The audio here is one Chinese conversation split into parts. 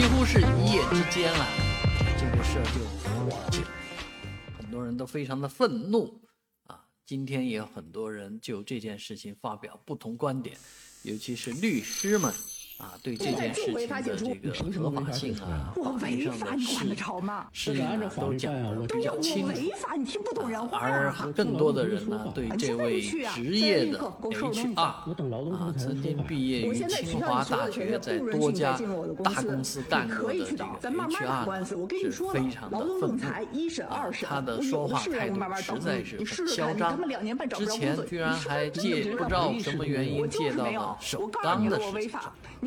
几乎是一夜之间啊，这个事儿就火了起，很多人都非常的愤怒啊。今天也有很多人就这件事情发表不同观点，尤其是律师们。啊，对这件事情的这个合法性啊，我违法你管得着吗？是啊，都讲的比较清楚。违法你听不懂人话而更多的人呢，对这位职业的 HR 啊，曾经毕业于清华大学，在多家大公司干过的这个 HR 是非常的愤怒。啊，他的说话态度实在是很嚣张。之前居然还借不知道什么原因借到了首钢的事情。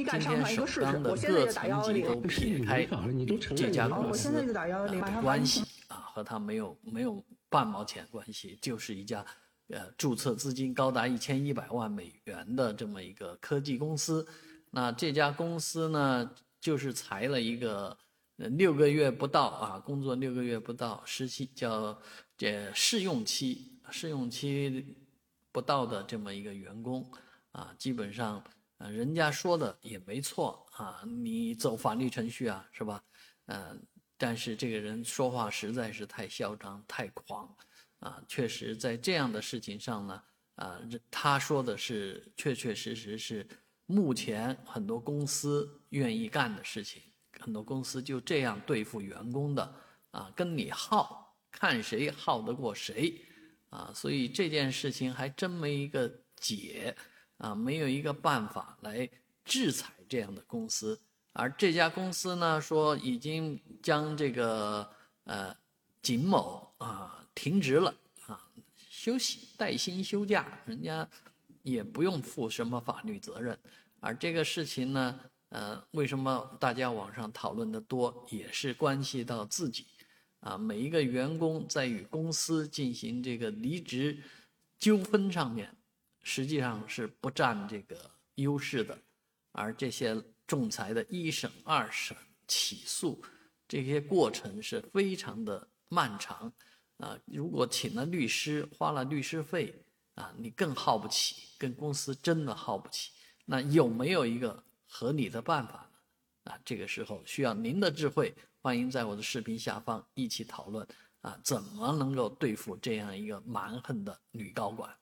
今天首钢的各层级都撇开这家公司的关系啊，和他没有没有半毛钱关系，就是一家呃注册资金高达一千一百万美元的这么一个科技公司。那这家公司呢，就是裁了一个六个月不到啊，工作六个月不到，实习叫这试用期，试用期不到的这么一个员工啊，基本上。人家说的也没错啊，你走法律程序啊，是吧？嗯，但是这个人说话实在是太嚣张、太狂，啊，确实在这样的事情上呢，啊，他说的是确确实实是目前很多公司愿意干的事情，很多公司就这样对付员工的，啊，跟你耗，看谁耗得过谁，啊，所以这件事情还真没一个解。啊，没有一个办法来制裁这样的公司，而这家公司呢，说已经将这个呃景某啊停职了啊，休息带薪休假，人家也不用负什么法律责任。而这个事情呢，呃，为什么大家网上讨论的多，也是关系到自己啊，每一个员工在与公司进行这个离职纠纷上面。实际上是不占这个优势的，而这些仲裁的一审、二审、起诉这些过程是非常的漫长，啊，如果请了律师，花了律师费，啊，你更耗不起，跟公司真的耗不起。那有没有一个合理的办法呢？啊，这个时候需要您的智慧，欢迎在我的视频下方一起讨论，啊，怎么能够对付这样一个蛮横的女高管？